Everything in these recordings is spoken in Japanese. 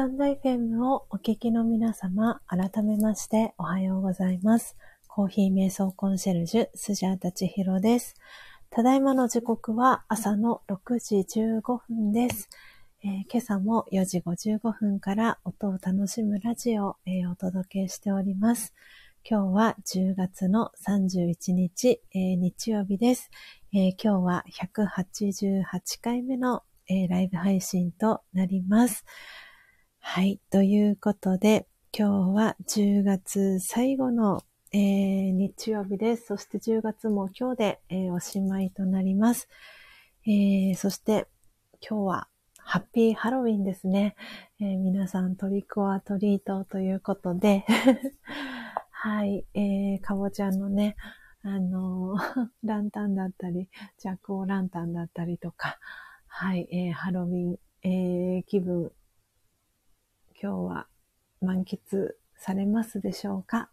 タンド FM をお聞きの皆様、改めましておはようございます。コーヒー瞑想コンシェルジュ、スジャータチヒロです。ただいまの時刻は朝の6時15分です。えー、今朝も4時55分から音を楽しむラジオを、えー、お届けしております。今日は10月の31日、えー、日曜日です、え今日は188回目の、えライブ配信となります。はい。ということで、今日は10月最後の、えー、日曜日です。そして10月も今日で、えー、おしまいとなります。えー、そして今日はハッピーハロウィンですね。えー、皆さんトリコアトリートということで はい、えー、かぼちゃのね、あのー、ランタンだったり、ジャックオランタンだったりとか、はい、えー、ハロウィン、えー、気分今日は満喫されますでしょうか？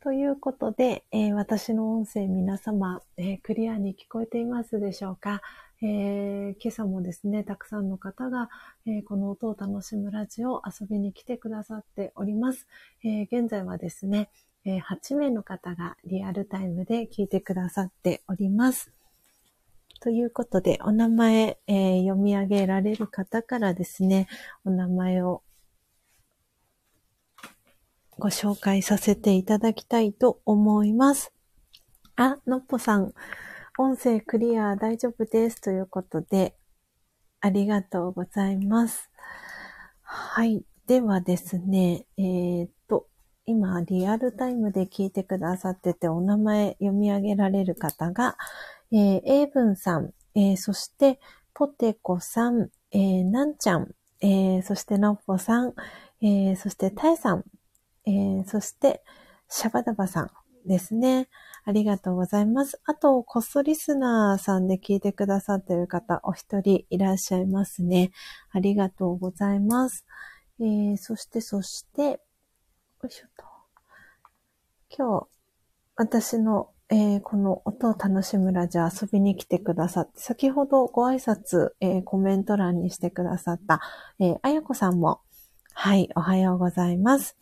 ということで、えー、私の音声皆様、えー、クリアに聞こえていますでしょうか、えー、今朝もですね、たくさんの方が、えこの音を楽しむラジオ遊びに来てくださっております。え現在はですね、え8名の方がリアルタイムで聞いてくださっております。ということで、お名前、え読み上げられる方からですね、お名前をご紹介させていただきたいと思います。あ、のっぽさん、音声クリア大丈夫ですということで、ありがとうございます。はい。ではですね、えー、っと、今、リアルタイムで聞いてくださってて、お名前読み上げられる方が、えー、エイブンさん、えー、そして、ポテコさん、えー、なんちゃん、えー、そして、のっぽさん、えー、そして、たえさん、えー、そして、シャバダバさんですね。ありがとうございます。あと、コストリスナーさんで聞いてくださっている方、お一人いらっしゃいますね。ありがとうございます。えー、そして、そして、よいしょと。今日、私の、えー、この音を楽しむラジオ遊びに来てくださって、先ほどご挨拶、えー、コメント欄にしてくださった、え、あやこさんも、はい、おはようございます。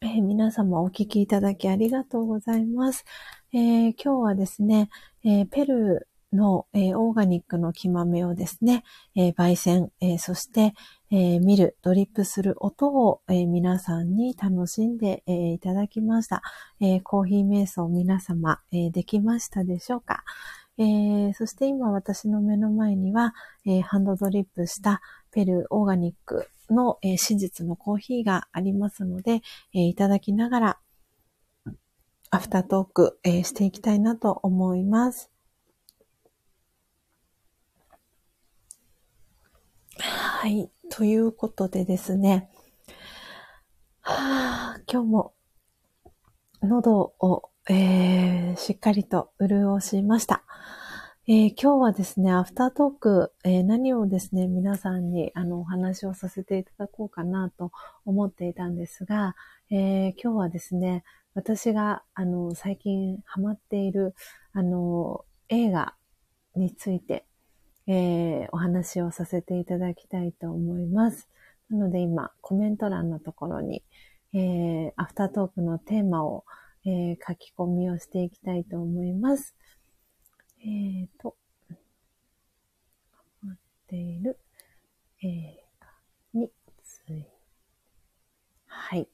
えー、皆様お聞きいただきありがとうございます。えー、今日はですね、えー、ペルーの、えオーガニックの木豆をですね、え焙煎、えそして、え見る、ドリップする音を、え皆さんに楽しんで、えいただきました。えコーヒー瞑想皆様、えできましたでしょうか、えそして今私の目の前には、えハンドドリップしたペルーオーガニックの、えー、真実のコーヒーがありますので、えー、いただきながら、アフタートーク、えー、していきたいなと思います。はい。ということでですね。はあ、今日も喉を、えー、しっかりと潤しました。えー、今日はですね、アフタートーク、えー、何をですね、皆さんにあのお話をさせていただこうかなと思っていたんですが、えー、今日はですね、私があの最近ハマっているあの映画について、えお話をさせていただきたいと思います。なので今、コメント欄のところに、えアフタートークのテーマを、え書き込みをしていきたいと思います。えーと、待っている映画について、はい。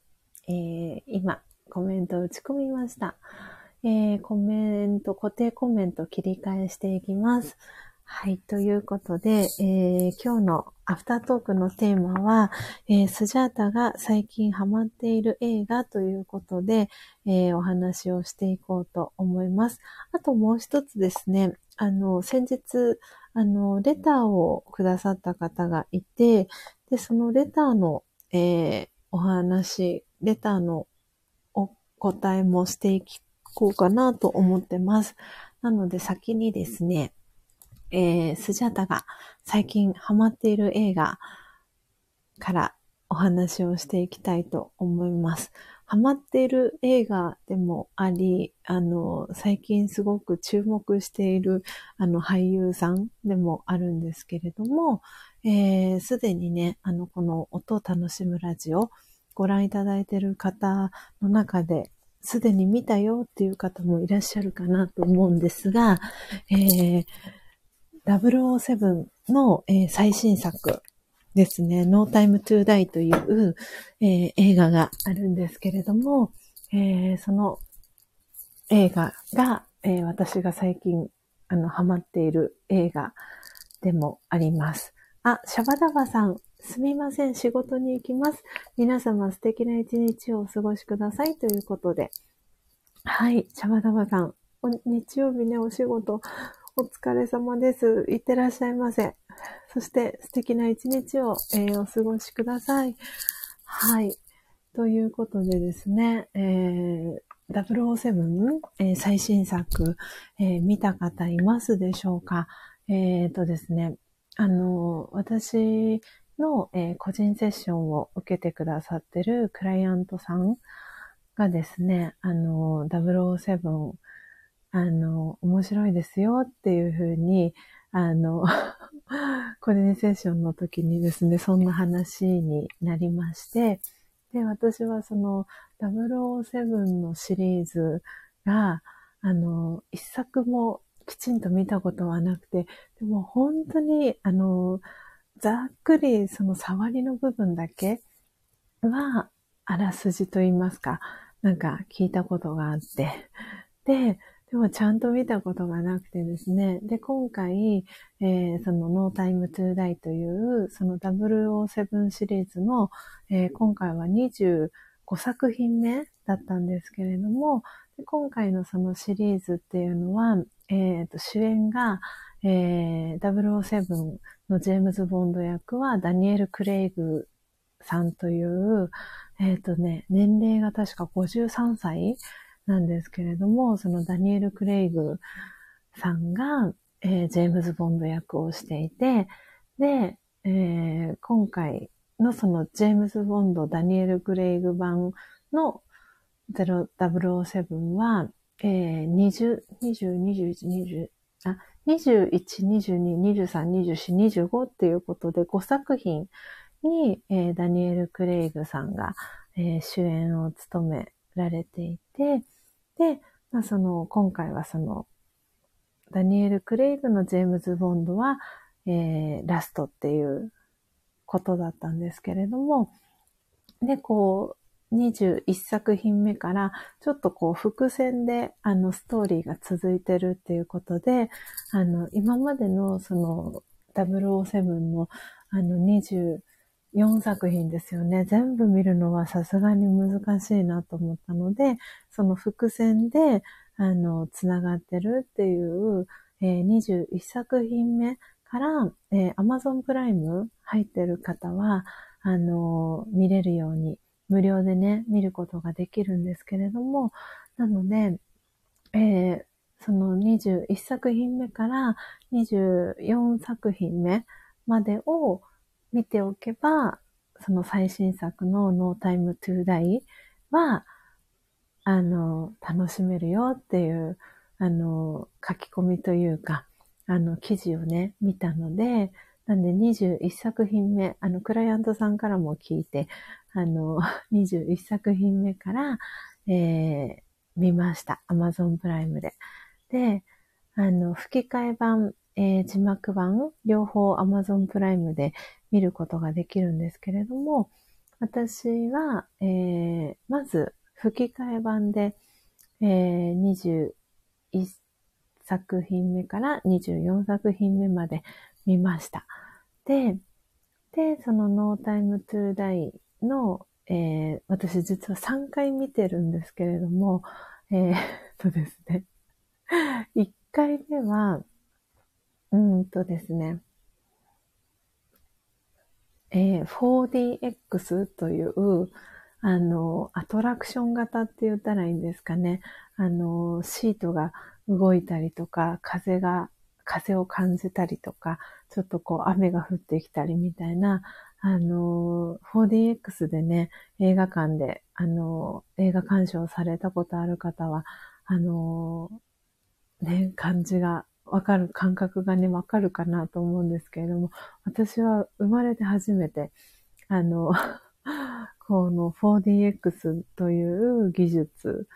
えー、今、コメント打ち込みました。えー、コメント、固定コメント切り替えしていきます。はい。ということで、えー、今日のアフタートークのテーマは、えー、スジャータが最近ハマっている映画ということで、えー、お話をしていこうと思います。あともう一つですね、あの、先日、あの、レターをくださった方がいて、で、そのレターの、えー、お話、レターのお答えもしていこうかなと思ってます。なので先にですね、えー、スジャタが最近ハマっている映画からお話をしていきたいと思います。ハマっている映画でもあり、あの、最近すごく注目している、あの、俳優さんでもあるんですけれども、す、えー、で、にね、あの、この音を楽しむラジオ、ご覧いただいている方の中で、すでに見たよっていう方もいらっしゃるかなと思うんですが、えー、007の、えー、最新作ですね、No Time to Die という、えー、映画があるんですけれども、えー、その映画が、え、私が最近あのハマっている映画でもあります。あ、シャバダバさん、すみません、仕事に行きます。皆様素敵な一日をお過ごしくださいということで。はい、シャバダバさん、日曜日ね、お仕事、お疲れ様です。いってらっしゃいませ。そして素敵な一日を、えー、お過ごしください。はい。ということでですね、えー、007、えー、最新作、えー、見た方いますでしょうか？えっ、ー、とですね、あの、私の、えー、個人セッションを受けてくださってるクライアントさんがですね、あの、007、あの、面白いですよっていうふうに、あの、コーディネセーションの時にですね、そんな話になりまして、で、私はその007のシリーズが、あの、一作もきちんと見たことはなくて、でも本当に、あの、ざっくりその触りの部分だけは、あらすじと言いますか、なんか聞いたことがあって、で、でもちゃんと見たことがなくてですね。で、今回、えー、その No Time to Die という、その007シリーズの、えー、今回は25作品目だったんですけれども、今回のそのシリーズっていうのは、えー、と主演が、えー、007のジェームズ・ボンド役はダニエル・クレイグさんという、えっ、ー、とね、年齢が確か53歳なんですけれども、そのダニエル・クレイグさんが、えー、ジェームズ・ボンド役をしていて、で、えー、今回のそのジェームズ・ボンド、ダニエル・クレイグ版の007は、えー、20、20、21、20、あ、21、22、23、24、25っていうことで5作品に、えー、ダニエル・クレイグさんが、えー、主演を務められていて、で、まあ、その、今回はその、ダニエル・クレイグのジェームズ・ボンドは、えー、ラストっていうことだったんですけれども、で、こう、21作品目から、ちょっとこう、伏線で、あの、ストーリーが続いてるっていうことで、あの、今までの、その、007の、あの、20、4作品ですよね。全部見るのはさすがに難しいなと思ったので、その伏線で、あの、つながってるっていう、えー、21作品目から、えー、Amazon プライム入ってる方は、あの、見れるように、無料でね、見ることができるんですけれども、なので、えー、その21作品目から24作品目までを、見ておけば、その最新作の No Time to Die は、あの、楽しめるよっていう、あの、書き込みというか、あの、記事をね、見たので、なんで21作品目、あの、クライアントさんからも聞いて、あの、21作品目から、えー、見ました。Amazon プライムで。で、あの、吹き替え版、えー、字幕版、両方 Amazon プライムで見ることができるんですけれども、私は、えー、まず吹き替え版で、えー、21作品目から24作品目まで見ました。で、で、その No Time to Die の、えー、私実は3回見てるんですけれども、えー、とですね、1回目は、うんとですね、えー、4DX という、あの、アトラクション型って言ったらいいんですかね。あの、シートが動いたりとか、風が風を感じたりとか、ちょっとこう雨が降ってきたりみたいな、あの、4DX でね、映画館で、あの、映画鑑賞されたことある方は、あの、ね、感じがわかる、感覚がね、わかるかなと思うんですけれども、私は生まれて初めて、あの、この 4DX という技術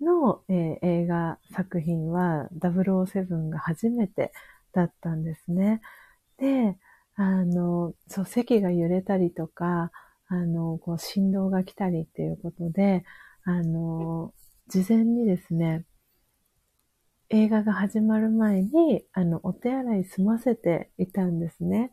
の、えー、映画作品は007が初めてだったんですね。で、あの、そう、席が揺れたりとか、あの、こう振動が来たりっていうことで、あの、事前にですね、映画が始まる前に、あの、お手洗い済ませていたんですね。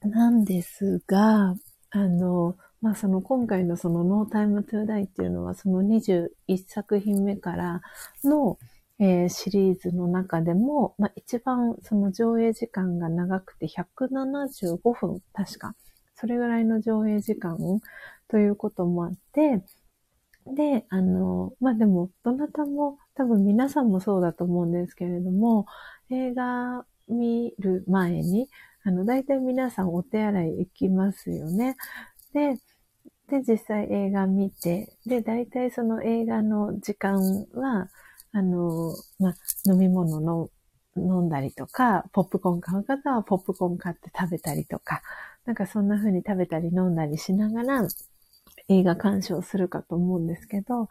なんですが、あの、まあ、その今回のその No Time to Die っていうのはその21作品目からの、えー、シリーズの中でも、まあ、一番その上映時間が長くて175分、確か。それぐらいの上映時間ということもあって、で、あの、まあ、でも、どなたも、多分皆さんもそうだと思うんですけれども、映画見る前に、あの、大体皆さんお手洗い行きますよね。で、で、実際映画見て、で、大体その映画の時間は、あの、ま飲み物の飲んだりとか、ポップコーン買う方はポップコーン買って食べたりとか、なんかそんな風に食べたり飲んだりしながら映画鑑賞するかと思うんですけど、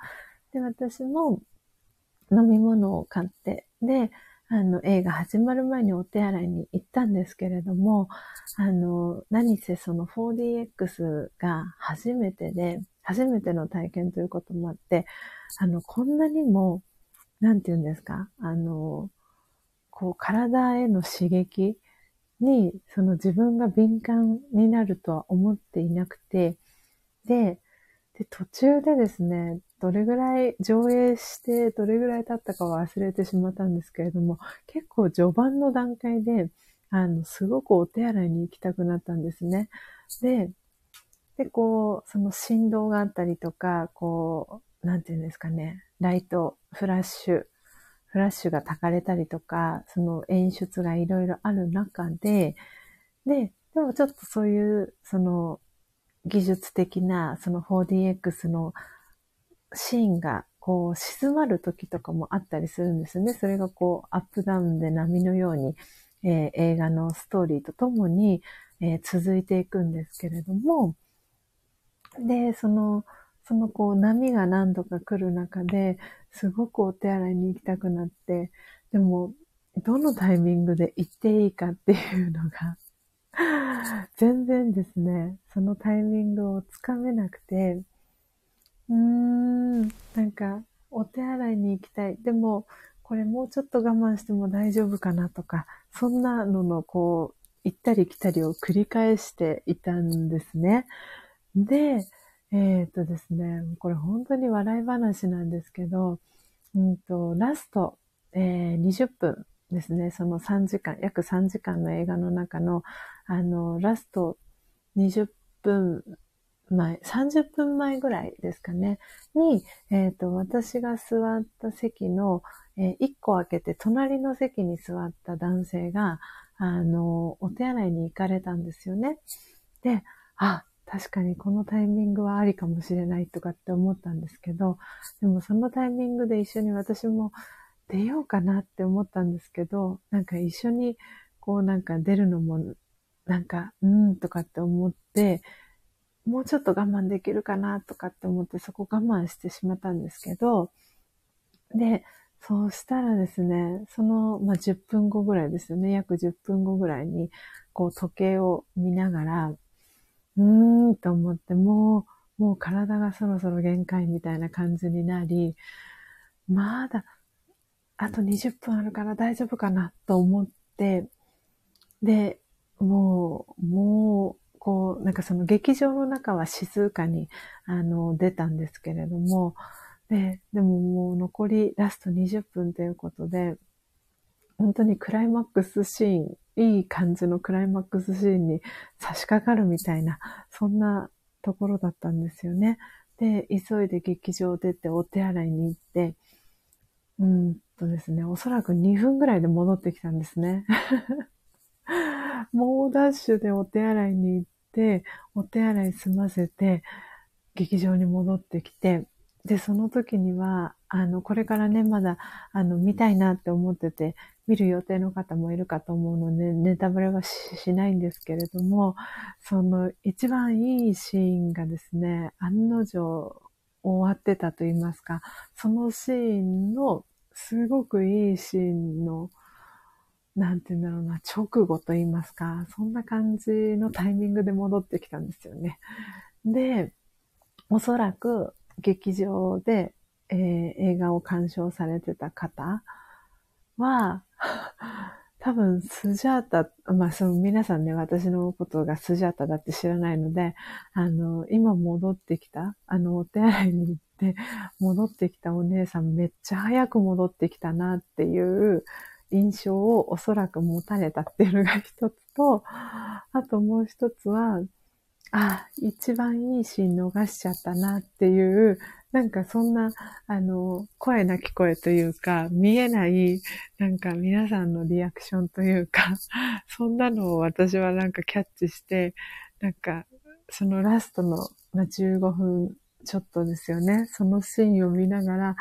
で、私も飲み物を買って、で、あの、映画始まる前にお手洗いに行ったんですけれども、あの、何せその 4DX が初めてで、初めての体験ということもあって、あの、こんなにも、なんて言うんですか、あの、こう、体への刺激に、その自分が敏感になるとは思っていなくて、で、で、途中でですね、どれぐらい上映して、どれぐらい経ったかは忘れてしまったんですけれども、結構序盤の段階で、あの、すごくお手洗いに行きたくなったんですね。で、で、こう、その振動があったりとか、こう、なんていうんですかね、ライト、フラッシュ、フラッシュが焚かれたりとか、その演出がいろいろある中で、で、でもちょっとそういう、その、技術的な、その 4DX のシーンが、こう、静まる時とかもあったりするんですね。それがこう、アップダウンで波のように、えー、映画のストーリーとともに、えー、続いていくんですけれども、で、その、そのこう波が何度か来る中で、すごくお手洗いに行きたくなって、でも、どのタイミングで行っていいかっていうのが 全然ですね、そのタイミングをつかめなくて、うーん、なんか、お手洗いに行きたい。でも、これもうちょっと我慢しても大丈夫かなとか、そんなののこう、行ったり来たりを繰り返していたんですね。で、えっ、とですね、これ本当に笑い話なんですけど、うんと、ラスト、えー、20分ですね、その3時間、約3時間の映画の中の、あの、ラスト20分前、30分前ぐらいですかね、に、えっ、ー、と、私が座った席の、えー、1個開けて隣の席に座った男性が、あの、お手洗いに行かれたんですよね。で、あ、確かにこのタイミングはありかもしれないとかって思ったんですけど、でもそのタイミングで一緒に私も出ようかなって思ったんですけど、なんか一緒にこうなんか出るのもなんか、うんとかって思って、もうちょっと我慢できるかなとかって思ってそこ我慢してしまったんですけど、で、そうしたらですね、その、まあ、10分後ぐらいですよね、約10分後ぐらいに、こう時計を見ながら、うーんと思って、もう、もう体がそろそろ限界みたいな感じになり、まだ、あと20分あるから大丈夫かなと思って、で、もう、もう、こう、なんかその劇場の中は静かに、あの、出たんですけれども、で、でももう残りラスト20分ということで、本当にクライマックスシーン、いい感じのクライマックスシーンに差し掛かるみたいな、そんなところだったんですよね。で、急いで劇場を出てお手洗いに行って、うんとですね、おそらく2分ぐらいで戻ってきたんですね。猛ダッシュでお手洗いに行って、お手洗い済ませて、劇場に戻ってきて、で、その時には、あの、これからね、まだ、あの、見たいなって思ってて、見る予定の方もいるかと思うので、ネタバレはしないんですけれども、その一番いいシーンがですね、案の定終わってたと言いますか、そのシーンの、すごくいいシーンの、なんて言うんだろうな、直後と言いますか、そんな感じのタイミングで戻ってきたんですよね。で、おそらく劇場で、えー、映画を鑑賞されてた方は、多分スジャータ、まあその皆さんね、私のことがスジャータだって知らないので、あの、今戻ってきた、あの、お手洗いに行って戻ってきたお姉さんめっちゃ早く戻ってきたなっていう印象をおそらく持たれたっていうのが一つと、あともう一つは、あ、一番いいシーン逃しちゃったなっていう、なんかそんな、あの、声なき声というか、見えない、なんか皆さんのリアクションというか、そんなのを私はなんかキャッチして、なんか、そのラストの、ま、15分ちょっとですよね。そのシーンを見ながら、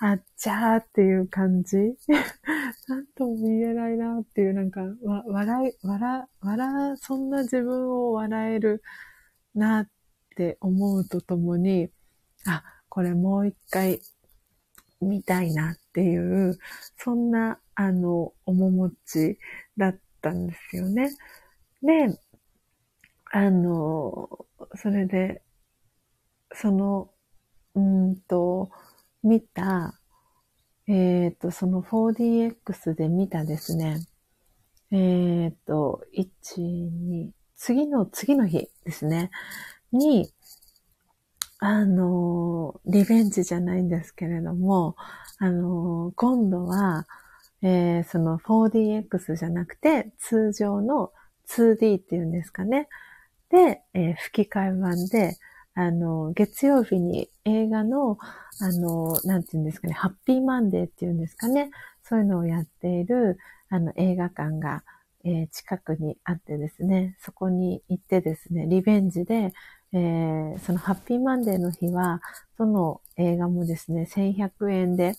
あっちゃーっていう感じ なんとも言えないなっていう、なんか、わ、笑い、笑、笑、そんな自分を笑えるなって思うとともに、あ、これもう一回見たいなっていう、そんな、あの、面持ちだったんですよね。で、あの、それで、その、うんと、見た、えっ、ー、と、その 4DX で見たですね、えっ、ー、と、1、2、次の次の日ですね、に、あの、リベンジじゃないんですけれども、あの、今度は、えー、その 4DX じゃなくて、通常の 2D っていうんですかね。で、えー、吹き替え版で、あの、月曜日に映画の、あの、なんていうんですかね、ハッピーマンデーっていうんですかね。そういうのをやっている、あの、映画館が、えー、近くにあってですね、そこに行ってですね、リベンジで、えー、そのハッピーマンデーの日は、どの映画もですね、1100円で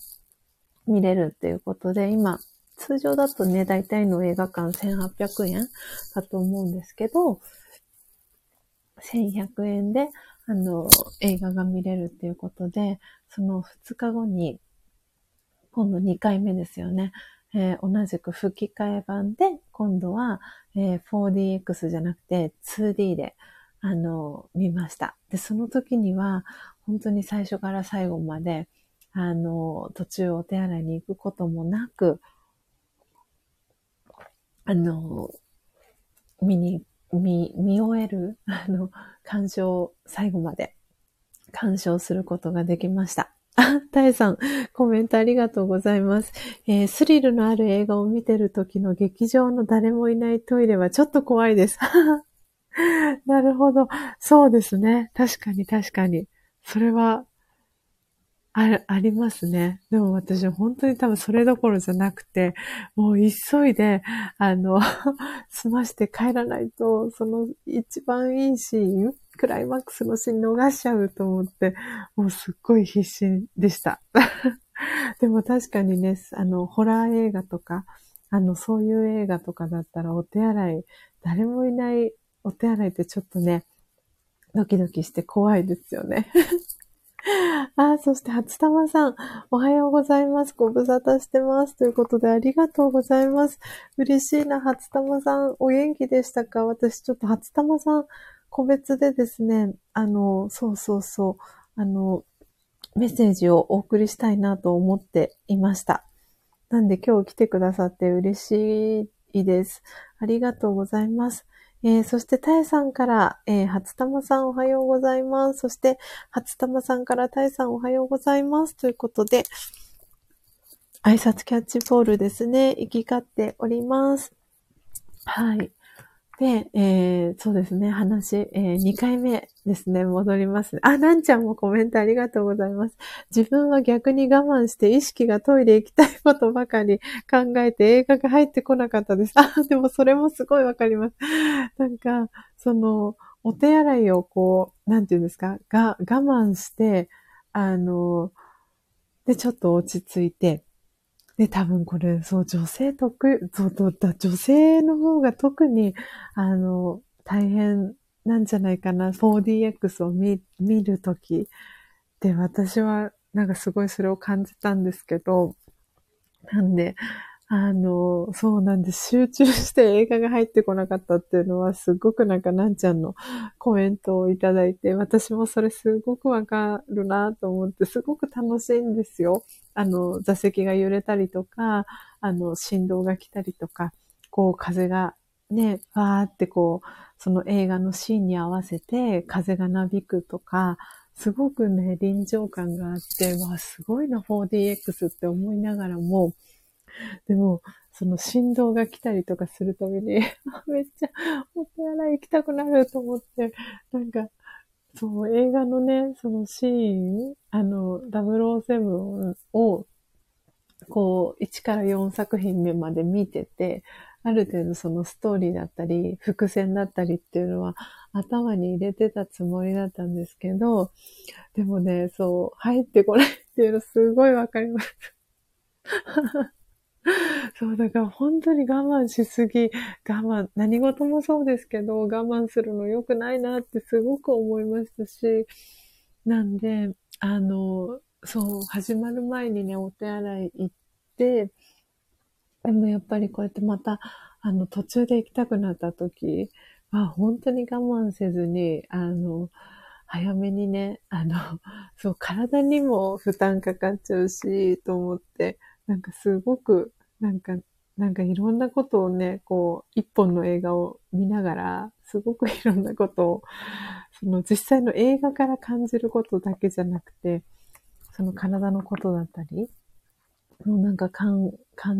見れるっていうことで、今、通常だとね、大体の映画館1800円だと思うんですけど、1100円で、あの、映画が見れるっていうことで、その2日後に、今度2回目ですよね。えー、同じく吹き替え版で、今度は、えー、4DX じゃなくて 2D で、あの、見ました。で、その時には、本当に最初から最後まで、あの、途中お手洗いに行くこともなく、あの、見に、見、見終える、あの、鑑賞、最後まで鑑賞することができました。あ、タエさん、コメントありがとうございます。えー、スリルのある映画を見てる時の劇場の誰もいないトイレはちょっと怖いです。なるほど。そうですね。確かに確かに。それは、あ、ありますね。でも私本当に多分それどころじゃなくて、もう急いで、あの、済まして帰らないと、その一番いいシーンクライマックスのシーン逃しちゃうと思って、もうすっごい必死でした。でも確かにね、あの、ホラー映画とか、あの、そういう映画とかだったらお手洗い、誰もいないお手洗いってちょっとね、ドキドキして怖いですよね。あ、そして初玉さん、おはようございます。ご無沙汰してます。ということで、ありがとうございます。嬉しいな、初玉さん。お元気でしたか？私、ちょっと初玉さん、個別でですね、あの、そうそうそう、あの、メッセージをお送りしたいなと思っていました。なんで今日来てくださって嬉しいです。ありがとうございます。えー、そして、たえさんから、えー、初玉さんおはようございます。そして、初玉さんからたえさんおはようございます。ということで、挨拶キャッチボールですね。行き交っております。はい。で、えー、そうですね、話、えー、2回目ですね、戻ります、あ、なんちゃんもコメントありがとうございます。自分は逆に我慢して意識がトイレ行きたいことばかり考えて映画が入ってこなかったです。あ、でもそれもすごいわかります。なんか、その、お手洗いをこう、なんていうんですか、が、我慢して、あの、で、ちょっと落ち着いて、で、多分これ、そう、女性得、そう、だ女性の方が特に、あの、大変なんじゃないかな。4DX を見、見るとき。で、私は、なんかすごいそれを感じたんですけど、なんで、あの、そうなんです。集中して映画が入ってこなかったっていうのは、すごくなんかなんちゃんのコメントをいただいて、私もそれすごくわかるなと思って、すごく楽しいんですよ。あの、座席が揺れたりとか、あの、振動が来たりとか、こう風がね、わーってこう、その映画のシーンに合わせて風がなびくとか、すごくね、臨場感があって、わ、すごいな 4DX って思いながらも、でも、その振動が来たりとかするために、めっちゃお手洗い行きたくなると思って、なんか、そう、映画のね、そのシーン、あの、007を、こう、1から4作品目まで見てて、ある程度そのストーリーだったり、伏線だったりっていうのは頭に入れてたつもりだったんですけど、でもね、そう、入ってこないっていうのすごいわかります。そう、だから本当に我慢しすぎ、我慢、何事もそうですけど、我慢するの良くないなってすごく思いましたし、なんで、あの、そう、始まる前にね、お手洗い行って、でもやっぱりこうやってまた、あの、途中で行きたくなった時は、本当に我慢せずに、あの、早めにね、あの、そう、体にも負担かかっちゃうし、と思って、なんかすごく、なんか、なんかいろんなことをね、こう、一本の映画を見ながら、すごくいろんなことを、その実際の映画から感じることだけじゃなくて、その体のことだったり、もうなんか感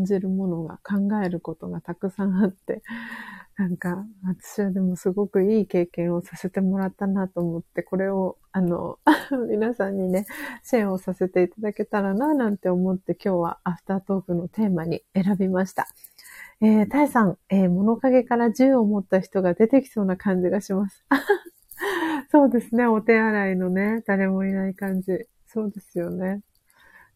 じるものが、考えることがたくさんあって、なんか、私はでもすごくいい経験をさせてもらったなと思って、これを、あの、皆さんにね、シェアをさせていただけたらな、なんて思って今日はアフタートークのテーマに選びました。えー、タイさん、えー、物陰から銃を持った人が出てきそうな感じがします。そうですね、お手洗いのね、誰もいない感じ。そうですよね。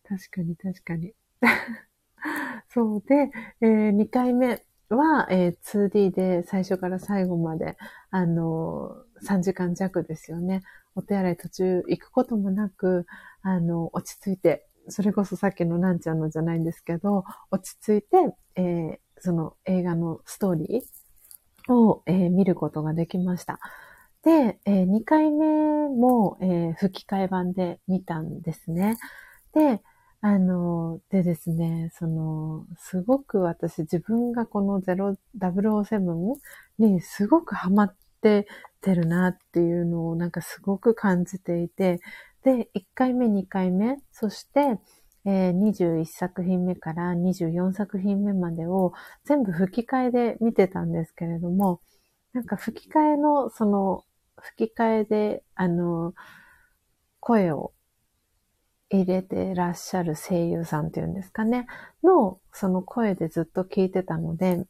確かに確かに。そうで、えー、2回目は、えー、2D で最初から最後まで、あのー、3時間弱ですよね。お手洗い途中行くこともなく、あの、落ち着いて、それこそさっきのなんちゃんのじゃないんですけど、落ち着いて、えー、その映画のストーリーを、えー、見ることができました。で、えー、2回目も、えー、吹き替え版で見たんですね。で、あの、でですね、その、すごく私自分がこの007にすごくハマっててるなっていうのをなんかすごく感じていて、で、1回目、2回目、そして、えー、21作品目から24作品目までを全部吹き替えで見てたんですけれども、なんか吹き替えの、その、吹き替えで、あの、声を入れてらっしゃる声優さんっていうんですかね、の、その声でずっと聞いてたので、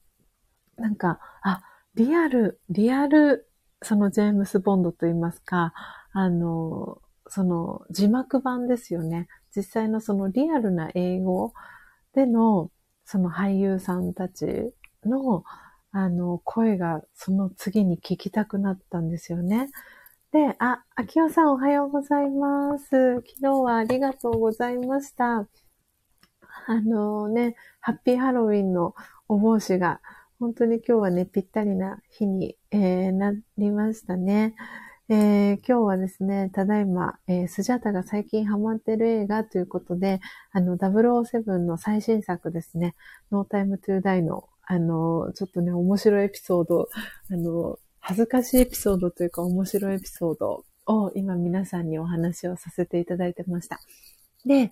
なんか、あ、リアル、リアル、そのジェームス・ボンドといいますか、あの、その字幕版ですよね。実際のそのリアルな英語での、その俳優さんたちの、あの、声がその次に聞きたくなったんですよね。で、あ、秋代さんおはようございます。昨日はありがとうございました。あのね、ハッピーハロウィンのお帽子が、本当に今日はね、ぴったりな日に、えー、なりましたね。えー、今日はですね、ただいま、えー、スジャタが最近ハマってる映画ということで、あの、007の最新作ですね、No Time to Die の、あの、ちょっとね、面白いエピソード、あの、恥ずかしいエピソードというか面白いエピソードを今皆さんにお話をさせていただいてました。で、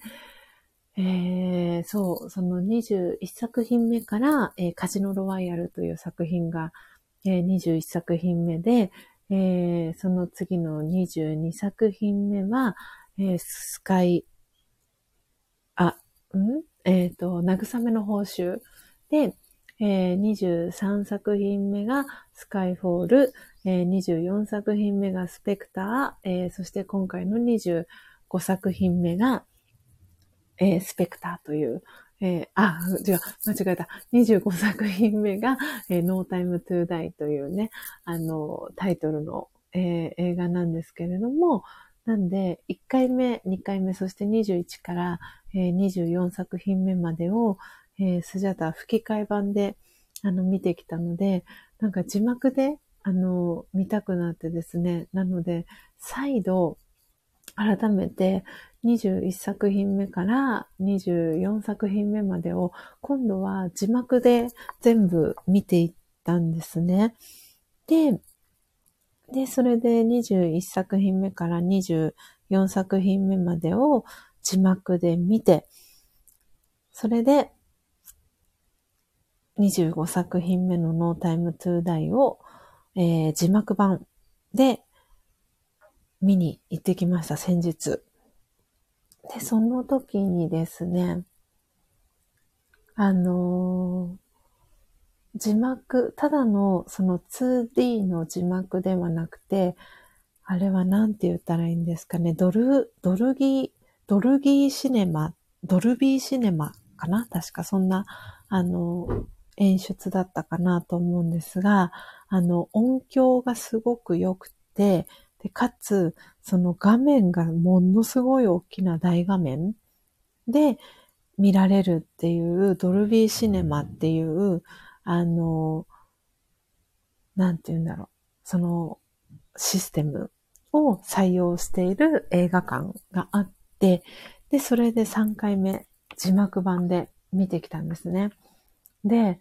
えー、そう、その21作品目から、えー、カジノロワイヤルという作品がえー、21作品目で、えー、その次の22作品目は、えー、スカイ、あ、ん？えっ、ー、と、慰めの報酬。で、えー、23作品目がスカイフォール、えー、24作品目がスペクター、えー、そして今回の25作品目が、えー、スペクターという、えー、あ、違う、間違えた。25作品目が、えー、No Time to Die というね、あの、タイトルの、えー、映画なんですけれども、なんで、1回目、2回目、そして21から、えー、24作品目までを、えー、スジャタ吹き替え版で、あの、見てきたので、なんか字幕で、あの、見たくなってですね。なので、再度、改めて21作品目から24作品目までを今度は字幕で全部見ていったんですね。で、で、それで21作品目から24作品目までを字幕で見て、それで25作品目の No Time to Die を、えー、字幕版で見に行ってきました、先日。で、その時にですね、あのー、字幕、ただのその 2D の字幕ではなくて、あれは何て言ったらいいんですかね、ドル、ドルギー、ドルギーシネマ、ドルビーシネマかな？確かそんな、あのー、演出だったかなと思うんですが、あの、音響がすごく良くて、で、かつ、その画面がものすごい大きな大画面で見られるっていうドルビーシネマっていう、あの、なんて言うんだろう。そのシステムを採用している映画館があって、で、それで3回目字幕版で見てきたんですね。で、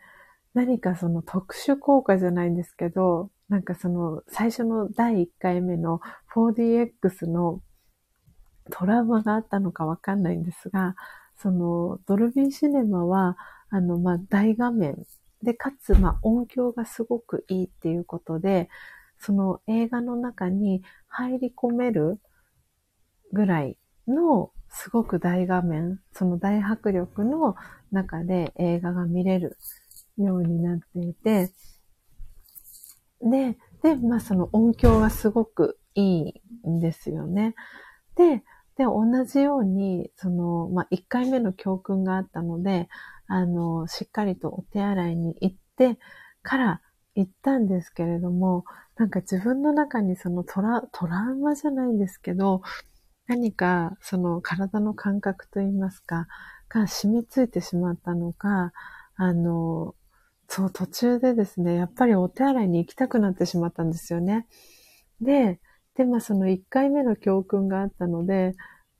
何かその特殊効果じゃないんですけど、なんかその最初の第1回目の 4DX のトラウマがあったのかわかんないんですが、そのドルビーシネマは、あの、まあ、大画面で、かつ、まあ、音響がすごくいいっていうことで、その映画の中に入り込めるぐらいのすごく大画面、その大迫力の中で映画が見れるようになっていて、で、で、まあその音響がすごくいいんですよね。で、で、同じように、その、まあ1回目の教訓があったので、あの、しっかりとお手洗いに行ってから行ったんですけれども、なんか自分の中にそのトラ、トラウマじゃないんですけど、何かその体の感覚といいますか、が染みついてしまったのか、あの、そう、途中でですね、やっぱりお手洗いに行きたくなってしまったんですよね。で、で、まあその1回目の教訓があったので、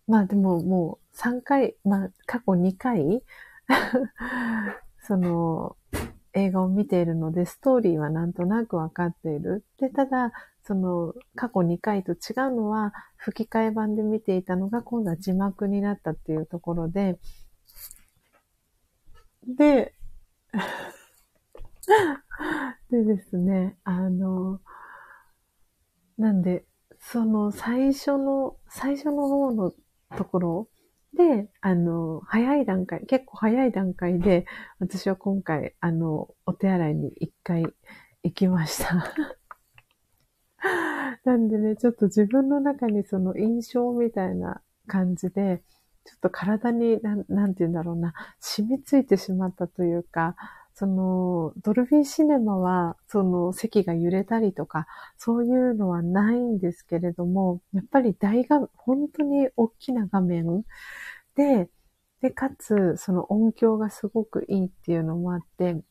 まあでももう3回、まあ過去2回 その映画を見ているので、ストーリーはなんとなくわかっている。で、ただ、その過去2回と違うのは、吹き替え版で見ていたのが今度は字幕になったっていうところで、で、でですね、あの、なんで、その最初の、最初の方のところで、あの、早い段階、結構早い段階で、私は今回、あの、お手洗いに一回行きました。なんでね、ちょっと自分の中にその印象みたいな感じで、ちょっと体に、なん、なんて言うんだろうな、染みついてしまったというか、その、ドルビーシネマは、その席が揺れたりとか、そういうのはないんですけれども、やっぱり大画、本当に大きな画面で、で、かつ、その音響がすごくいいっていうのもあって、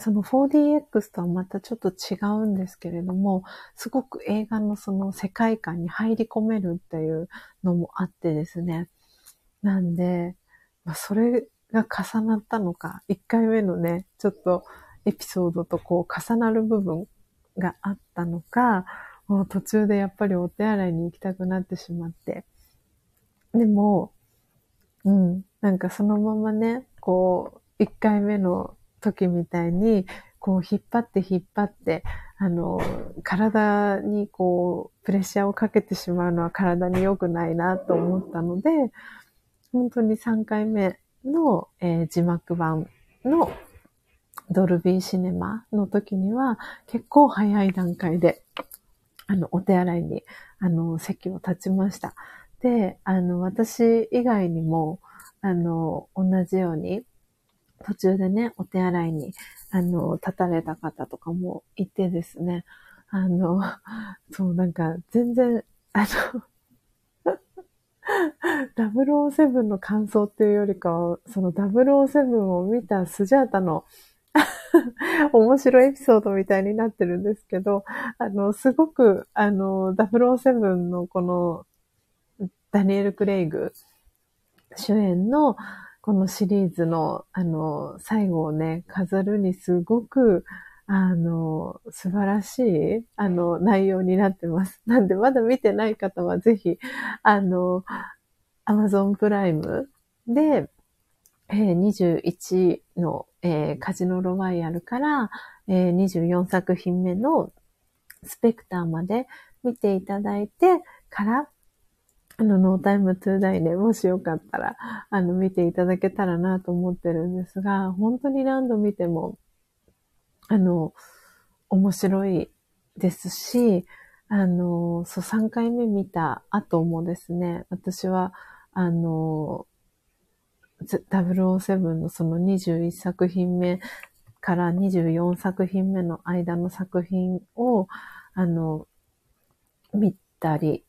その 4DX とはまたちょっと違うんですけれども、すごく映画のその世界観に入り込めるっていうのもあってですね。なんで、ま、それが重なったのか、1回目のね、ちょっとエピソードとこう重なる部分があったのか、もう途中でやっぱりお手洗いに行きたくなってしまって。でも、うん、なんかそのままね、こう、1回目の時みたいに、こう引っ張って引っ張って、あの、体にこう、プレッシャーをかけてしまうのは体に良くないなと思ったので、本当に3回目の、えー、字幕版のドルビーシネマの時には結構早い段階で、あの、お手洗いに、あの、席を立ちました。で、あの、私以外にも、あの、同じように、途中でね、お手洗いに、あの、立たれた方とかもいてですね、あの、そう、なんか、全然、あの 007の感想っていうよりかは、その007を見たスジャータの 面白いエピソードみたいになってるんですけど、あの、すごく、あの、007のこの、ダニエル・クレイグ主演のこのシリーズの、あの、最後をね、飾るにすごく、あの、素晴らしい、あの、内容になってます。なんで、まだ見てない方はぜひ、あの、アマゾンプライムで、えー、21の、えー、カジノロワイヤルから、えー、24作品目のスペクターまで見ていただいてから、あの、ノータイムトゥーダイで、もしよかったら、あの、見ていただけたらなと思ってるんですが、本当に何度見ても、あの、面白いですし、あの、そう、3回目見た後もですね、私は、あの、007のその21作品目から24作品目の間の作品を、あの、見たり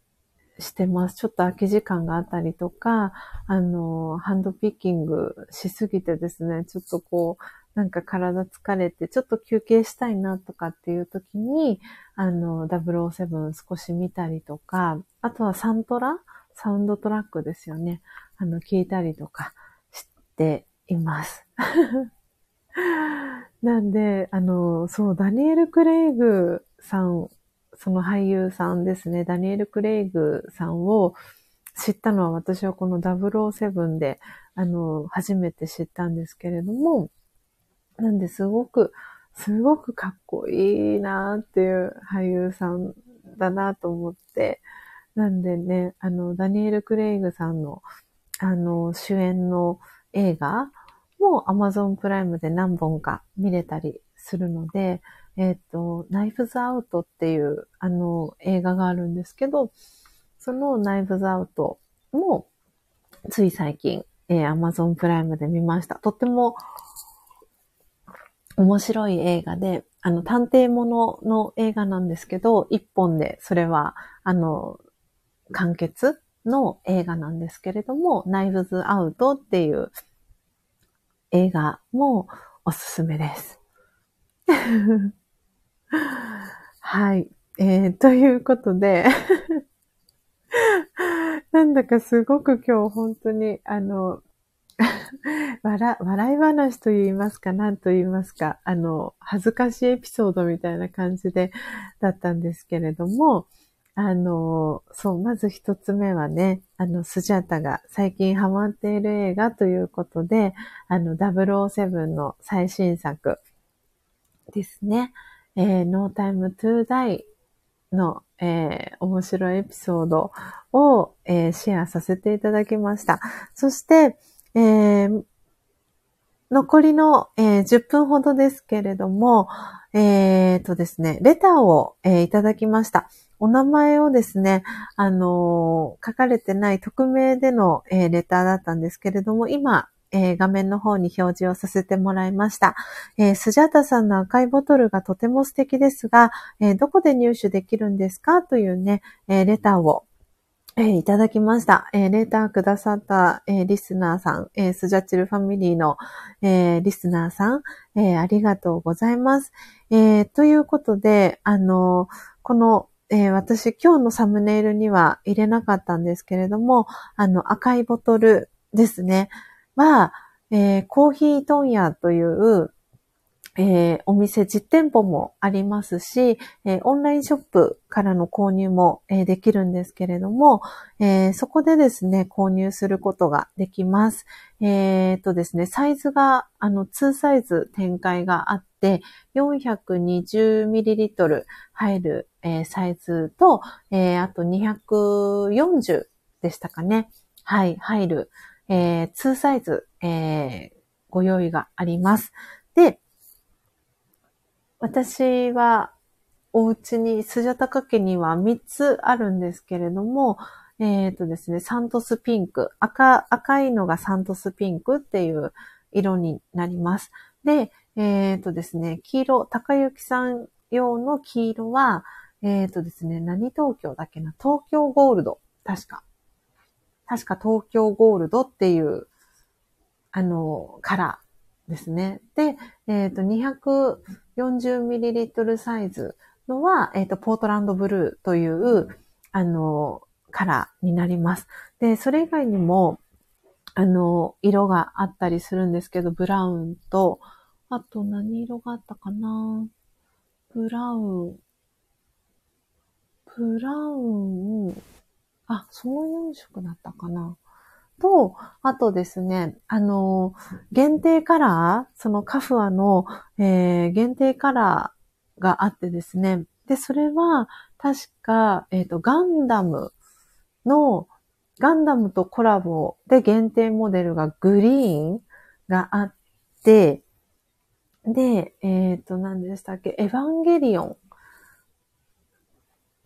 してます。ちょっと空き時間があったりとか、あの、ハンドピッキングしすぎてですね、ちょっとこう、なんか体疲れて、ちょっと休憩したいなとかっていう時に、あの、007少し見たりとか、あとはサントラサウンドトラックですよね。あの、聞いたりとかしています。なんで、あの、そう、ダニエル・クレイグさんその俳優さんですね、ダニエル・クレイグさんを知ったのは私はこの007で、あの、初めて知ったんですけれども、なんですごく、すごくかっこいいなっていう俳優さんだなと思って、なんでね、あの、ダニエル・クレイグさんの、あの、主演の映画も Amazon プライムで何本か見れたりするので、えっ、ー、と、ナイフズアウトっていう、あの、映画があるんですけど、そのナイフズアウトも、つい最近、えー、Amazon プライムで見ました。とっても面白い映画で、あの、探偵ものの映画なんですけど、一本で、それは、あの、完結の映画なんですけれども、ナイフズアウトっていう映画もおすすめです。はい。えー、ということで なんだかすごく今日本当に、あの、笑、笑い話と言いますか、何と言いますか、あの、恥ずかしいエピソードみたいな感じで、だったんですけれども、あの、そう、まず一つ目はね、あの、スジャータが最近ハマっている映画ということで、あの、007の最新作ですね。えー、No Time to Die の、えー、面白いエピソードを、えー、シェアさせていただきました。そして、えー、残りの、えー、10分ほどですけれども、えー、とですね、レターを、えー、いただきました。お名前をですね、あの、書かれてない匿名での、え、レターだったんですけれども、今、えー、画面の方に表示をさせてもらいました。えー、スジャータさんの赤いボトルがとても素敵ですが、えー、どこで入手できるんですかというね、えレターをえ、いただきました。え、レターくださった、え、リスナーさん、え、スジャチルファミリーの、え、リスナーさん、え、ありがとうございます。え、ということで、あのこの、え、私今日のサムネイルには入れなかったんですけれども、あの赤いボトルですね。は、えー、コーヒー問屋という、えー、お店実店舗もありますし、えー、オンラインショップからの購入も、えー、できるんですけれども、えそこでですね、購入することができます。えっとですね、サイズが、あの、2サイズ展開があって、420ml 入る、えサイズと、えあと240でしたかね。はい、入る、え2サイズ、えご用意があります。で、私は、お家に、スジャタカ家には3つあるんですけれども、えっ、ー、とですね、サントスピンク。赤、赤いのがサントスピンクっていう色になります。で、えっ、ー、とですね、黄色、高雪さん用の黄色は、えっ、ー、とですね、何東京だっけな？東京ゴールド。確か。確か東京ゴールドっていう、あの、カラーですね。で、えっ、ー、と、240ml サイズのは、えっ、ー、と、ポートランドブルーという、あの、カラーになります。で、それ以外にも、あの、色があったりするんですけど、ブラウンと、あと何色があったかなブラウン、ブラウン、あ、その4色だったかな。と、あとですね、あの、限定カラー、そのカフアの、えー、限定カラーがあってですね、で、それは、確か、えっ、ー、と、ガンダムの、ガンダムとコラボで限定モデルがグリーンがあって、で、えっ、ー、と、何でしたっけ、エヴァンゲリオン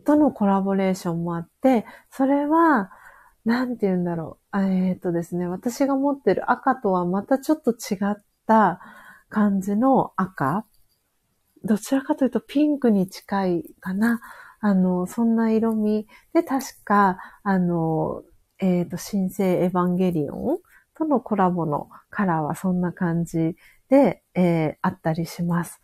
とのコラボレーションもあって、それは、なんて言うんだろう。えっ、ー、とですね、私が持ってる赤とはまたちょっと違った感じの赤。どちらかというとピンクに近いかな。あの、そんな色味で、確か、あの、えっ、ー、と、新生エヴァンゲリオンとのコラボのカラーはそんな感じで、えー、あったりします。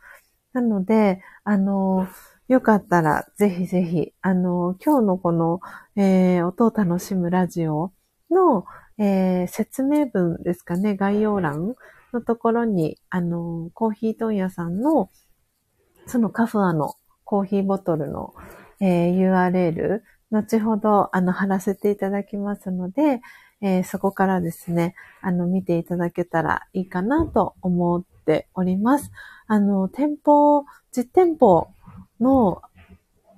なので、あの、よかったら、ぜひぜひ、あの、今日のこの、えー、音を楽しむラジオの、えー、説明文ですかね、概要欄のところに、あの、コーヒー問屋さんの、そのカフアのコーヒーボトルの、えー、URL、後ほど、あの、貼らせていただきますので、えー、そこからですね、あの、見ていただけたらいいかなと思っております。あの、店舗、実店舗の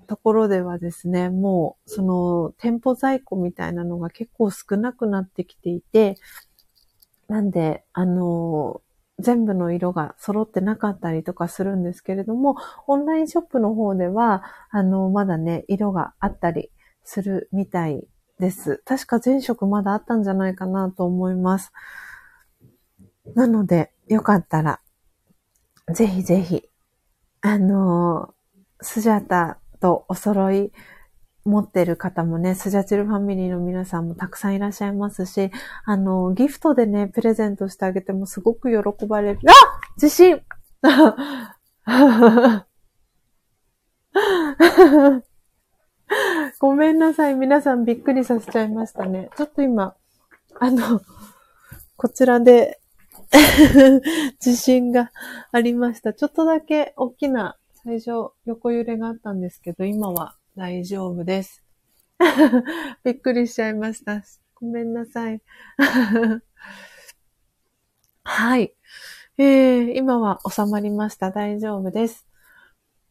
ところではですね、もうその店舗在庫みたいなのが結構少なくなってきていて、なんで、あの、全部の色が揃ってなかったりとかするんですけれども、オンラインショップの方では、あの、まだね、色があったりするみたいです。確か全色まだあったんじゃないかなと思います。なので、よかったら、ぜひぜひ、あのスジャタとお揃い持ってる方もね、スジャチルファミリーの皆さんもたくさんいらっしゃいますし、あの、ギフトでね、プレゼントしてあげてもすごく喜ばれる。あ地震 ごめんなさい。皆さんびっくりさせちゃいましたね。ちょっと今、あの、こちらで 地震がありました。ちょっとだけ大きな最初横揺れがあったんですけど、今は大丈夫です。びっくりしちゃいました。ごめんなさい。はい。えー、今は収まりました。大丈夫です。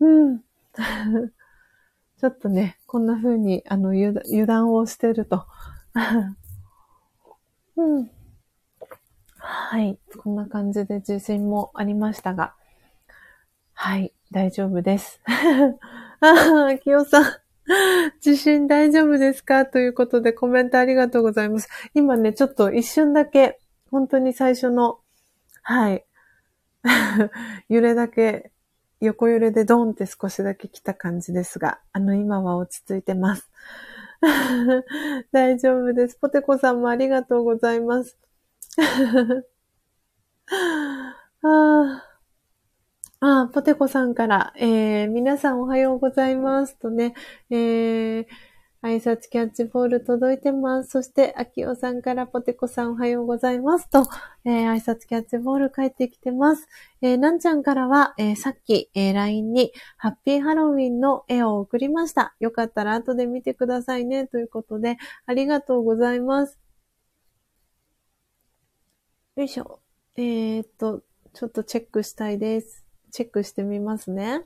うん。ちょっとね、こんな風に、あの、油断をしてると。うん。はい。こんな感じで地震もありましたが。はい。大丈夫です。ああ、きよさん。地震大丈夫ですか？ということでコメントありがとうございます。今ね、ちょっと一瞬だけ、本当に最初の、はい。揺れだけ、横揺れでドンって少しだけ来た感じですが、あの、今は落ち着いてます。大丈夫です。ポテコさんもありがとうございます。あああ、ポテコさんから、えー、皆さんおはようございますとね、えー、挨拶キャッチボール届いてます。そして、あきおさんからポテコさんおはようございますと、えー、挨拶キャッチボール帰ってきてます。えー、なんちゃんからは、えー、さっき、えー、LINE にハッピーハロウィンの絵を送りました。よかったら後で見てくださいね。ということで、ありがとうございます。よいしょ。えー、っと、ちょっとチェックしたいです。チェックしてみますね。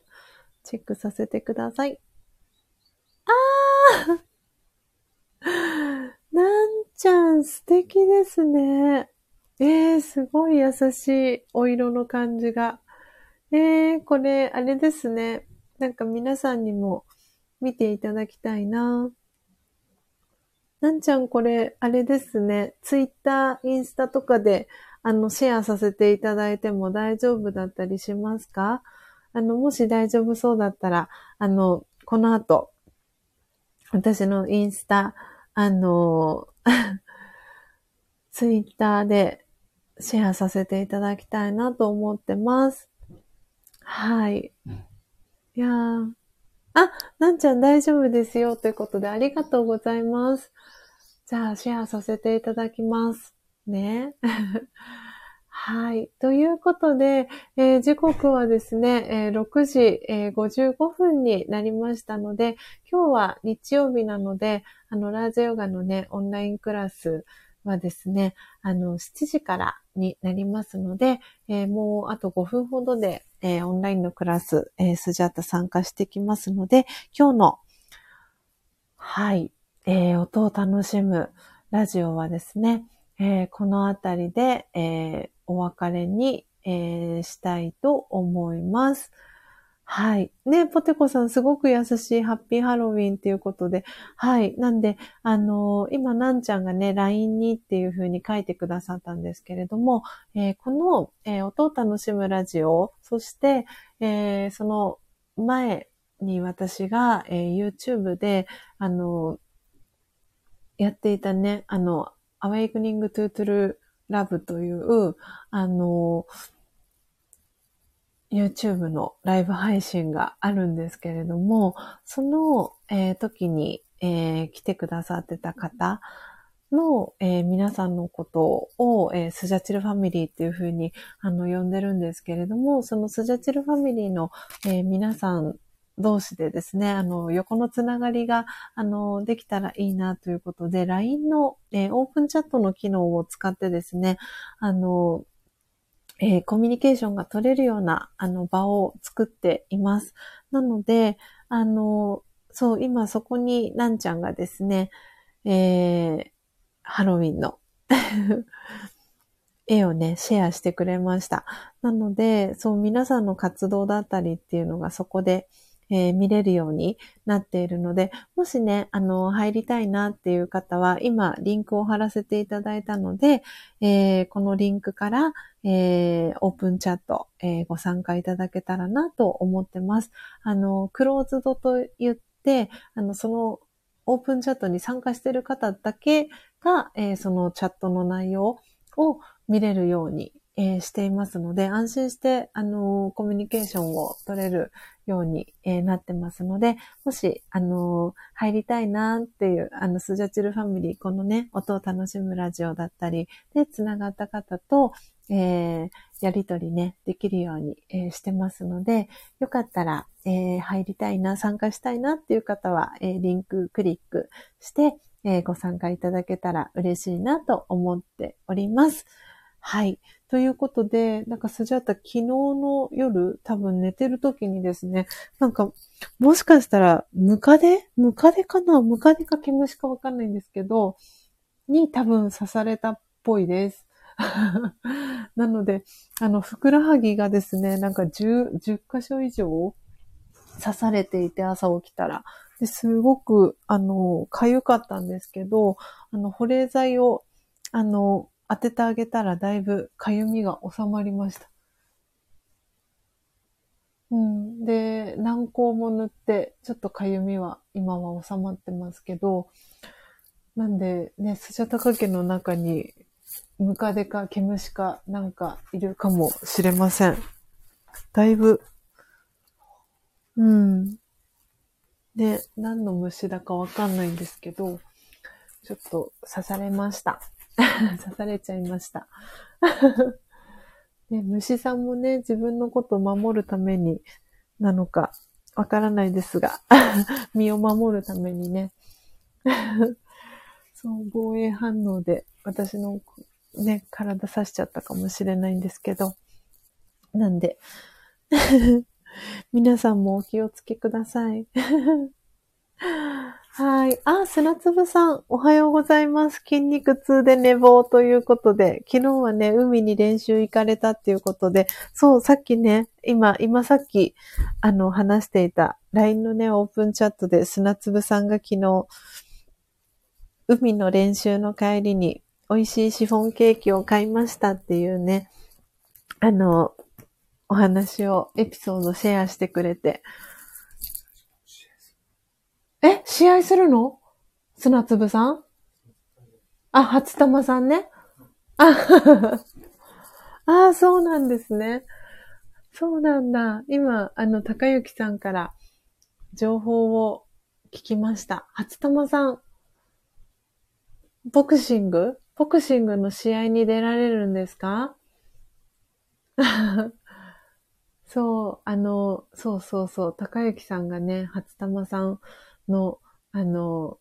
チェックさせてください。あー なんちゃん素敵ですね。えー、すごい優しいお色の感じが。えー、これ、あれですね。なんか皆さんにも見ていただきたいな。なんちゃんこれ、あれですね。ツイッター、インスタとかで、あの、シェアさせていただいても大丈夫だったりしますか？あの、もし大丈夫そうだったら、あの、この後、私のインスタ、あの、ツイッターでシェアさせていただきたいなと思ってます。はい。いやー。あ、なんちゃん大丈夫ですよということでありがとうございます。じゃあシェアさせていただきます。ね。はい。ということで、えー、時刻はですね、えー、6時、えー、55分になりましたので、今日は日曜日なので、あの、ラージヨガのね、オンラインクラスはですね、あの、7時からになりますので、えー、もうあと5分ほどで、えー、オンラインのクラス、えー、スジャータ参加してきますので、今日の、はい、えー、音を楽しむラジオはですね、えー、このあたりで、えー、お別れに、えー、したいと思います。はい。ね、ポテコさんすごく優しいハッピーハロウィンっていうことで、はい。なんで、あのー、今、なんちゃんがね、LINE にっていう風に書いてくださったんですけれども、えー、この、えー、音を楽しむラジオ、そして、えその前に私が、え YouTube で、あのやっていたね、あの、Awakening to True Love という、あの、YouTube のライブ配信があるんですけれども、その、えー、時に、えー、来てくださってた方の、えー、皆さんのことを、えー、スジャチルファミリーっていうふうにあの呼んでるんですけれども、そのスジャチルファミリーの、えー、皆さん同士でですね、あの、横のつながりが、あの、できたらいいなということで、LINE の、えー、オープンチャットの機能を使ってですね、あの、えー、コミュニケーションが取れるような、あの、場を作っています。なので、あの、そう、今そこになんちゃんがですね、えー、ハロウィンの 絵をね、シェアしてくれました。なので、そう、皆さんの活動だったりっていうのがそこで、えー、見れるようになっているので、もしね、あの、入りたいなっていう方は、今、リンクを貼らせていただいたので、えー、このリンクから、えー、オープンチャット、えご参加いただけたらなと思ってます。あの、クローズドと言って、あの、そのオープンチャットに参加している方だけが、えそのチャットの内容を見れるように、えしていますので、安心して、あのコミュニケーションを取れるように、えー、なってますので、もし、あの、入りたいなっていう、あの、スジャチルファミリー、このね、音を楽しむラジオだったりで繋がった方と、え、やりとりね、できるように、え、してますので、よかったら、えー、入りたいな、参加したいなっていう方は、え、リンククリックして、え、ご参加いただけたら嬉しいなと思っております。はい。ということで、なんかスジャータ昨日の夜、多分寝てる時にですね、なんか、もしかしたら、ムカデ？ムカデかな？ムカデか毛虫かわかんないんですけど、に多分刺されたっぽいです。なので、あの、ふくらはぎがですね、なんか10、10箇所以上刺されていて朝起きたら。ですごく、あの、かゆかったんですけど、あの、保冷剤を、あの、当ててあげたらだいぶかゆみが収まりました。うん。で、軟膏も塗って、ちょっとかゆみは今は収まってますけど、なんでね、スジャタカ家の中にムカデか毛虫かなんかいるかもしれません。だいぶ、うん。ね、何の虫だかわかんないんですけど、ちょっと刺されました。刺されちゃいました。ね、虫さんもね、自分のことを守るためになのかわからないですが、身を守るためにね、そう、防衛反応で私のね、体刺しちゃったかもしれないんですけど、なんで、皆さんもお気をつけください。はい。あ、砂粒さん、おはようございます。筋肉痛で寝坊ということで、昨日はね、海に練習行かれたっていうことで、そう、さっきね、今、今さっき、あの、話していた LINE のね、オープンチャットで砂粒さんが昨日、海の練習の帰りに美味しいシフォンケーキを買いましたっていうね、あの、お話を、エピソードシェアしてくれて。え試合するの？砂粒さん？あ、初玉さんね。あ、あ、そうなんですね。そうなんだ。今、あの、高幸さんから情報を聞きました。初玉さん、ボクシング？ボクシングの試合に出られるんですか？そう、あの、そうそうそう、高幸さんがね、初玉さんの、あの、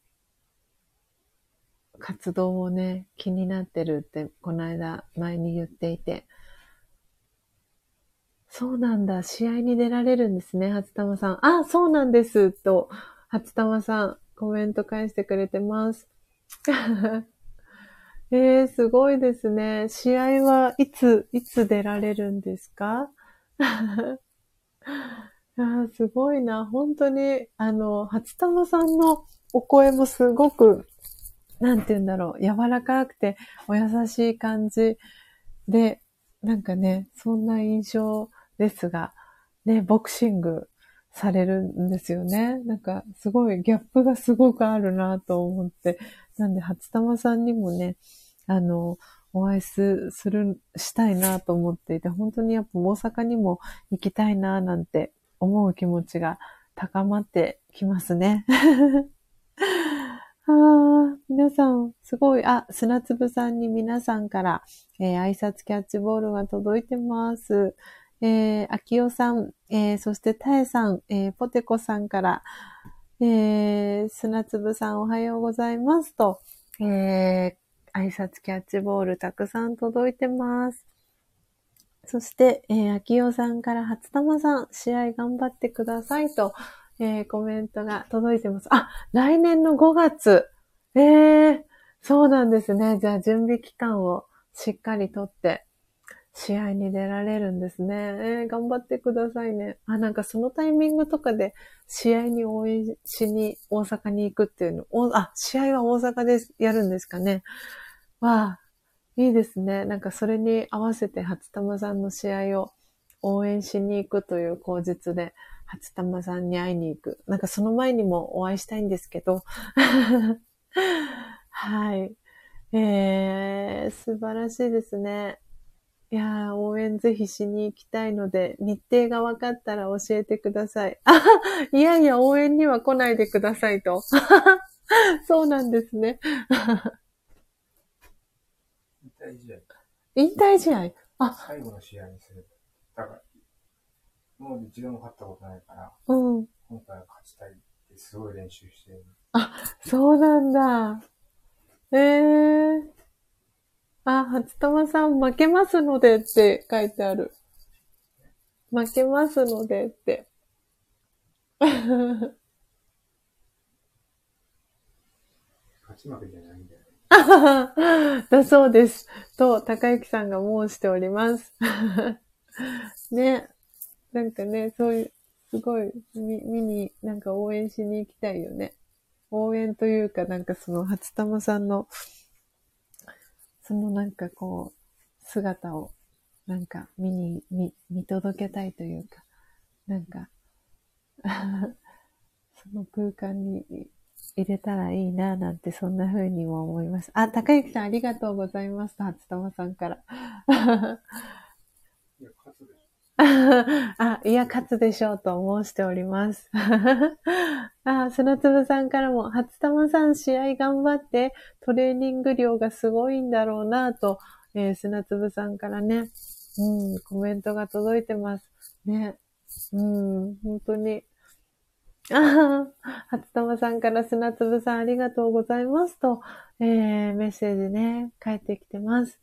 活動をね、気になってるって、この間、前に言っていて。そうなんだ、試合に出られるんですね、初玉さん。あ、そうなんです、と、初玉さん、コメント返してくれてます。えー、すごいですね。試合はいつ、いつ出られるんですか？あーすごいな。本当に、あの、初玉さんのお声もすごく、なんて言うんだろう、柔らかくてお優しい感じで、なんかね、そんな印象ですが、ね、ボクシングされるんですよね。なんか、すごい、ギャップがすごくあるなと思って、なんで、初玉さんにもね、あの、お会いすする、したいなと思っていて、本当にやっぱ大阪にも行きたいななんて思う気持ちが高まってきますね。ああ、皆さん、すごい、あ、砂粒さんに皆さんから、えー挨拶キャッチボールが届いてます。えー、秋代さん、えー、そしてたえさん、えー、ポテコさんから、えー、砂粒さんおはようございますと、えー、挨拶キャッチボールたくさん届いてます。そして、えー、秋代さんから初玉さん、試合頑張ってくださいと、えー、コメントが届いてます。あ、来年の5月。えー、そうなんですね。じゃあ準備期間をしっかりとって、試合に出られるんですね。えー、頑張ってくださいね。あ、なんかそのタイミングとかで試合に応援しに大阪に行くっていうの。おあ、試合は大阪でやるんですかね。わあ、いいですね。なんかそれに合わせて初玉さんの試合を応援しに行くという口実で、初玉さんに会いに行く。なんかその前にもお会いしたいんですけど。はい。えー、素晴らしいですね。いやー、応援ぜひしに行きたいので、日程が分かったら教えてください。あ いやいや、応援には来ないでくださいと。そうなんですね。引退試合、引退試合？あ、最後の試合にする。だから、もう一度も勝ったことないから、うん。今回は勝ちたいってすごい練習してる。そうなんだ。ええー。あ、初玉さん負けますのでって書いてある。負けますのでって。勝ち負けじゃないんだよね。だそうです。と、高幸さんが申しております。ね。なんかね、そういう、すごい、見見に、なんか応援しに行きたいよね。応援というか、なんかその、初玉さんの、そのなんかこう、姿を、なんか見に、見、見届けたいというか、なんか、その空間に入れたらいいな、なんてそんな風にも思います。あ、高幸さんありがとうございます。初玉さんから。あ、いや、勝つでしょうと申しております。あ、砂粒さんからも、初玉さん試合頑張って、トレーニング量がすごいんだろうなと、えー、砂粒さんからね、うん、コメントが届いてます。ね。うん、本当に。あ 初玉さんから砂粒さんありがとうございますと、えー、メッセージね、返ってきてます。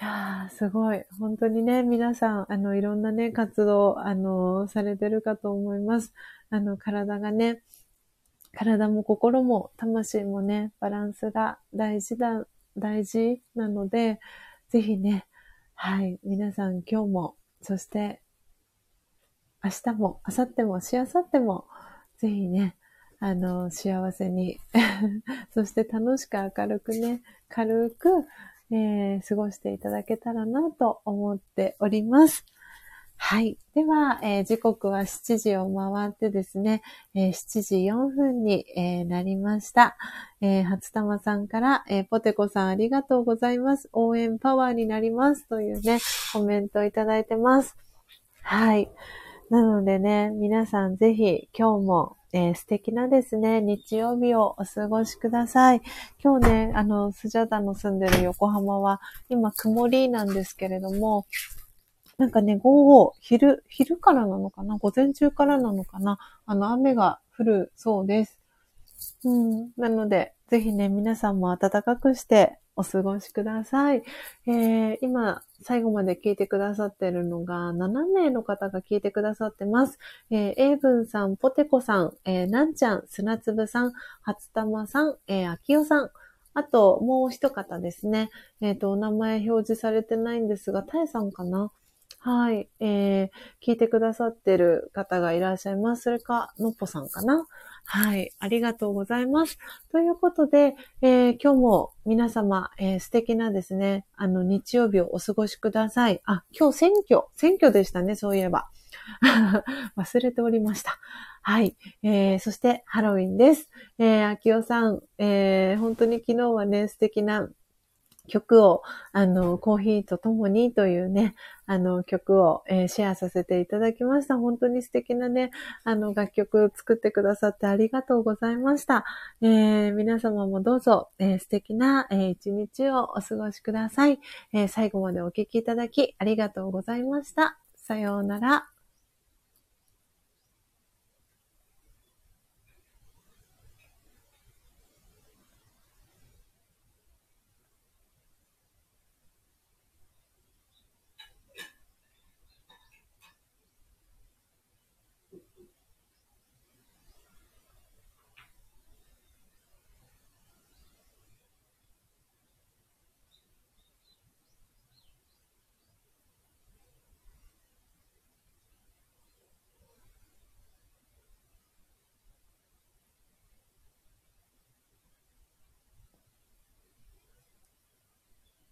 いやー、すごい。本当にね、皆さん、あの、いろんなね、活動、あの、されてるかと思います。あの、体がね、体も心も魂もね、バランスが大事だ、大事なので、ぜひね、はい、皆さん今日も、そして明日も、明後日も、しあさっても、ぜひね、あの、幸せに そして楽しく明るくね、軽く、えー、過ごしていただけたらなと思っております。はい。では、えー、時刻は7時を回ってですね、えー、7時4分に、えー、なりました。えー、初玉さんから、えポテコさんありがとうございます。応援パワーになりますというね、コメントをいただいてます。はい。なのでね、皆さんぜひ今日もえー、素敵なですね、日曜日をお過ごしください。今日ね、あの、スジャタの住んでる横浜は、今曇りなんですけれども、なんかね、午後、昼、昼からなのかな？午前中からなのかな？あの、雨が降るそうです。うん。なので、ぜひね、皆さんも暖かくしてお過ごしください。えー、今、最後まで聞いてくださってるのが、7名の方が聞いてくださってます。えー、エイブンさん、ポテコさん、えー、なんちゃん、砂粒さん、初玉さん、えー、あきおさん、あと、もう一方ですね。えっ、ー、と、お名前表示されてないんですが、タエさんかな？はい。えー、聞いてくださってる方がいらっしゃいます。それか、のっぽさんかな？はい。ありがとうございます。ということで、えー、今日も皆様、えー、素敵なですね、あの、日曜日をお過ごしください。あ、今日選挙、選挙でしたね、そういえば。忘れておりました。はい。えー、そしてハロウィンです。えー、秋代さん、えー、本当に昨日はね、素敵な曲を、あの、コーヒーと共にというね、あの、曲を、えー、シェアさせていただきました。本当に素敵なね、あの、楽曲作ってくださってありがとうございました。えー、皆様もどうぞ、えー、素敵な、え一日をお過ごしください、え最後までお聴きいただきありがとうございました。さようなら。